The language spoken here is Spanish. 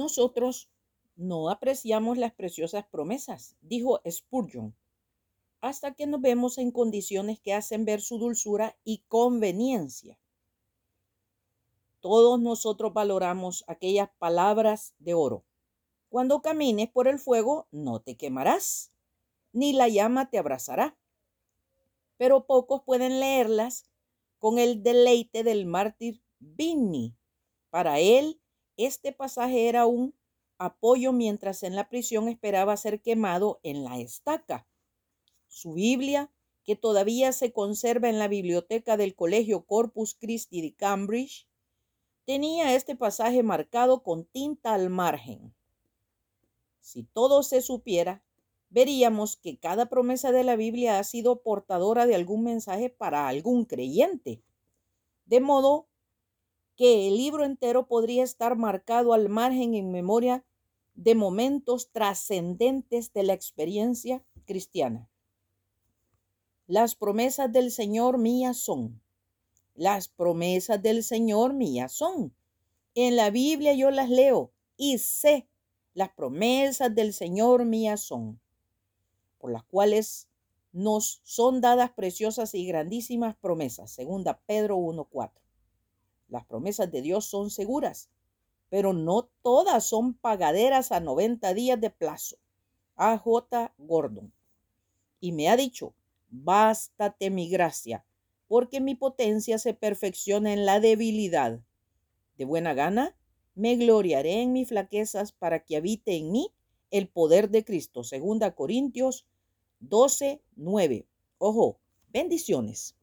Nosotros no apreciamos las preciosas promesas, dijo Spurgeon, hasta que nos vemos en condiciones que hacen ver su dulzura y conveniencia. Todos nosotros valoramos aquellas palabras de oro. Cuando camines por el fuego, no te quemarás, ni la llama te abrazará. Pero pocos pueden leerlas con el deleite del mártir Vinny. Para él, este pasaje era un apoyo mientras en la prisión esperaba ser quemado en la estaca. Su Biblia, que todavía se conserva en la biblioteca del Colegio Corpus Christi de Cambridge, tenía este pasaje marcado con tinta al margen. Si todo se supiera, veríamos que cada promesa de la Biblia ha sido portadora de algún mensaje para algún creyente. De modo que el libro entero podría estar marcado al margen en memoria de momentos trascendentes de la experiencia cristiana. Las promesas del Señor mías son. Las promesas del Señor mías son. En la Biblia yo las leo y sé las promesas del Señor mías son, por las cuales nos son dadas preciosas y grandísimas promesas. Segunda Pedro 1.4. Las promesas de Dios son seguras, pero no todas son pagaderas a 90 días de plazo. A.J. Gordon. Y me ha dicho, bástate mi gracia, porque mi potencia se perfecciona en la debilidad. De buena gana, me gloriaré en mis flaquezas para que habite en mí el poder de Cristo. Segunda Corintios 12, 9. Ojo, bendiciones.